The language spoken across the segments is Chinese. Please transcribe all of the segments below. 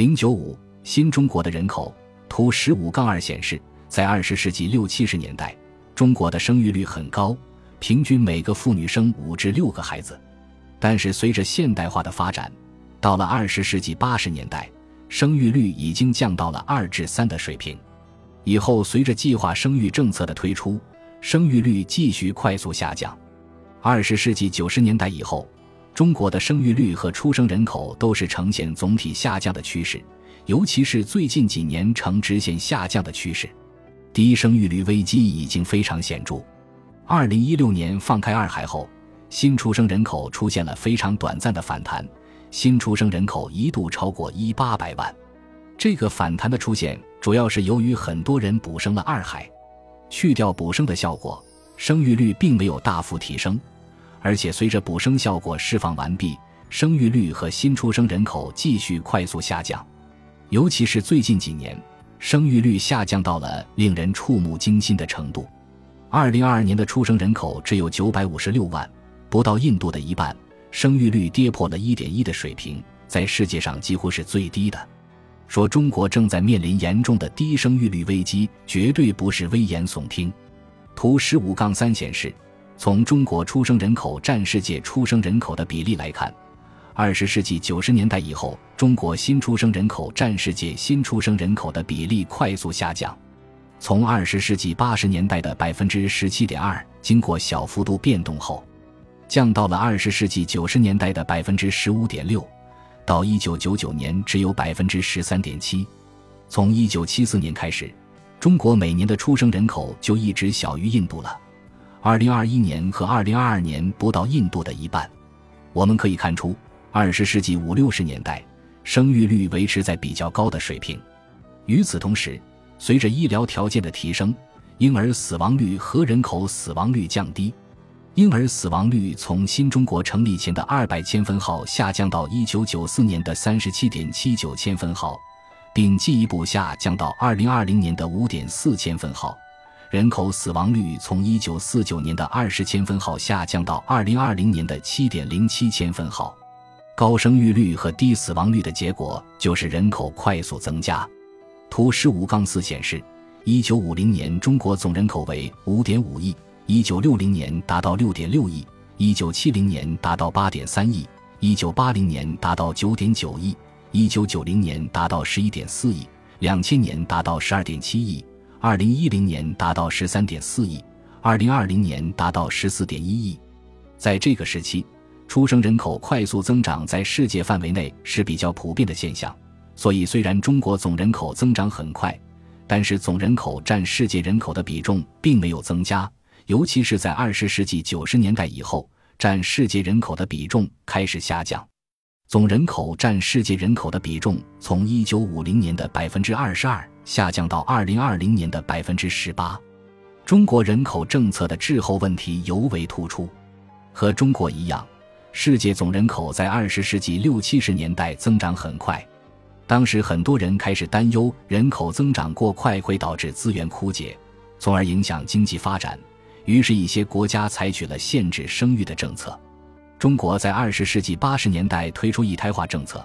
零九五新中国的人口图十五杠二显示，在二十世纪六七十年代，中国的生育率很高，平均每个妇女生五至六个孩子。但是随着现代化的发展，到了二十世纪八十年代，生育率已经降到了二至三的水平。以后随着计划生育政策的推出，生育率继续快速下降。二十世纪九十年代以后。中国的生育率和出生人口都是呈现总体下降的趋势，尤其是最近几年呈直线下降的趋势，低生育率危机已经非常显著。二零一六年放开二孩后，新出生人口出现了非常短暂的反弹，新出生人口一度超过一八百万。这个反弹的出现，主要是由于很多人补生了二孩，去掉补生的效果，生育率并没有大幅提升。而且随着补生效果释放完毕，生育率和新出生人口继续快速下降，尤其是最近几年，生育率下降到了令人触目惊心的程度。二零二二年的出生人口只有九百五十六万，不到印度的一半，生育率跌破了一点一的水平，在世界上几乎是最低的。说中国正在面临严重的低生育率危机，绝对不是危言耸听。图十五杠三显示。从中国出生人口占世界出生人口的比例来看，二十世纪九十年代以后，中国新出生人口占世界新出生人口的比例快速下降。从二十世纪八十年代的百分之十七点二，经过小幅度变动后，降到了二十世纪九十年代的百分之十五点六，到一九九九年只有百分之十三点七。从一九七四年开始，中国每年的出生人口就一直小于印度了。二零二一年和二零二二年不到印度的一半，我们可以看出，二十世纪五六十年代生育率维持在比较高的水平。与此同时，随着医疗条件的提升，婴儿死亡率和人口死亡率降低，婴儿死亡率从新中国成立前的二百千分号下降到一九九四年的三十七点七九千分号，并进一步下降到二零二零年的五点四千分号。人口死亡率从一九四九年的二十千分号下降到二零二零年的七点零七千分号，高生育率和低死亡率的结果就是人口快速增加。图十五杠四显示，一九五零年中国总人口为五点五亿，一九六零年达到六点六亿，一九七零年达到八点三亿，一九八零年达到九点九亿，一九九零年达到十一点四亿，两千年达到十二点七亿。二零一零年达到十三点四亿，二零二零年达到十四点一亿。在这个时期，出生人口快速增长在世界范围内是比较普遍的现象。所以，虽然中国总人口增长很快，但是总人口占世界人口的比重并没有增加。尤其是在二十世纪九十年代以后，占世界人口的比重开始下降。总人口占世界人口的比重从一九五零年的百分之二十二。下降到二零二零年的百分之十八，中国人口政策的滞后问题尤为突出。和中国一样，世界总人口在二十世纪六七十年代增长很快，当时很多人开始担忧人口增长过快会导致资源枯竭，从而影响经济发展。于是，一些国家采取了限制生育的政策。中国在二十世纪八十年代推出一胎化政策，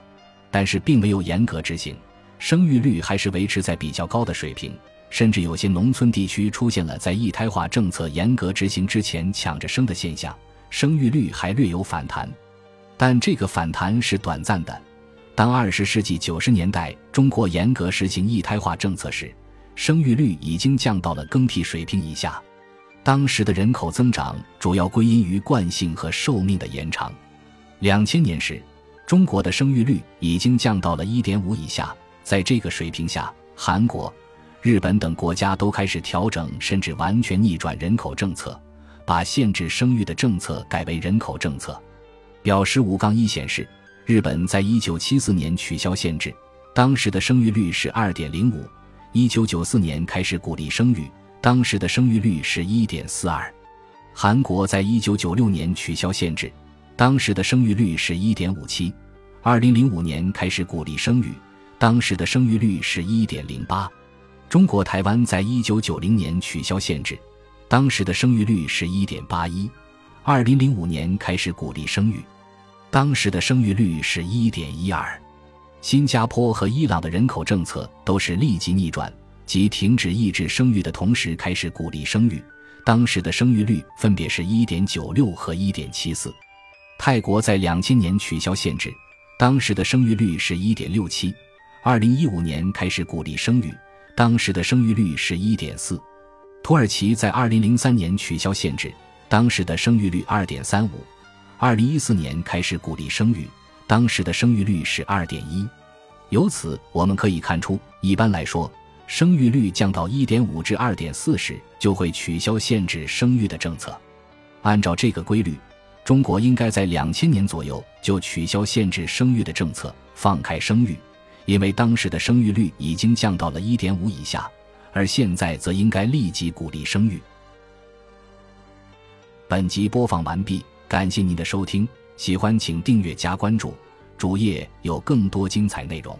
但是并没有严格执行。生育率还是维持在比较高的水平，甚至有些农村地区出现了在一胎化政策严格执行之前抢着生的现象，生育率还略有反弹。但这个反弹是短暂的。当二十世纪九十年代中国严格实行一胎化政策时，生育率已经降到了更替水平以下。当时的人口增长主要归因于惯性和寿命的延长。两千年时，中国的生育率已经降到了一点五以下。在这个水平下，韩国、日本等国家都开始调整，甚至完全逆转人口政策，把限制生育的政策改为人口政策。表十五杠一显示，日本在一九七四年取消限制，当时的生育率是二点零五；一九九四年开始鼓励生育，当时的生育率是一点四二。韩国在一九九六年取消限制，当时的生育率是一点五七；二零零五年开始鼓励生育。当时的生育率是一点零八，中国台湾在一九九零年取消限制，当时的生育率是一点八一，二零零五年开始鼓励生育，当时的生育率是一点一二。新加坡和伊朗的人口政策都是立即逆转，即停止抑制生育的同时开始鼓励生育。当时的生育率分别是1.96和1.74。泰国在2000年取消限制，当时的生育率是1.67。2015年开始鼓励生育，当时的生育率是1.4。土耳其在2003年取消限制，当时的生育率2.35。2014年开始鼓励生育。当时的生育率是二点一，由此我们可以看出，一般来说，生育率降到一点五至二点四时，就会取消限制生育的政策。按照这个规律，中国应该在两千年左右就取消限制生育的政策，放开生育，因为当时的生育率已经降到了一点五以下，而现在则应该立即鼓励生育。本集播放完毕，感谢您的收听。喜欢请订阅加关注，主页有更多精彩内容。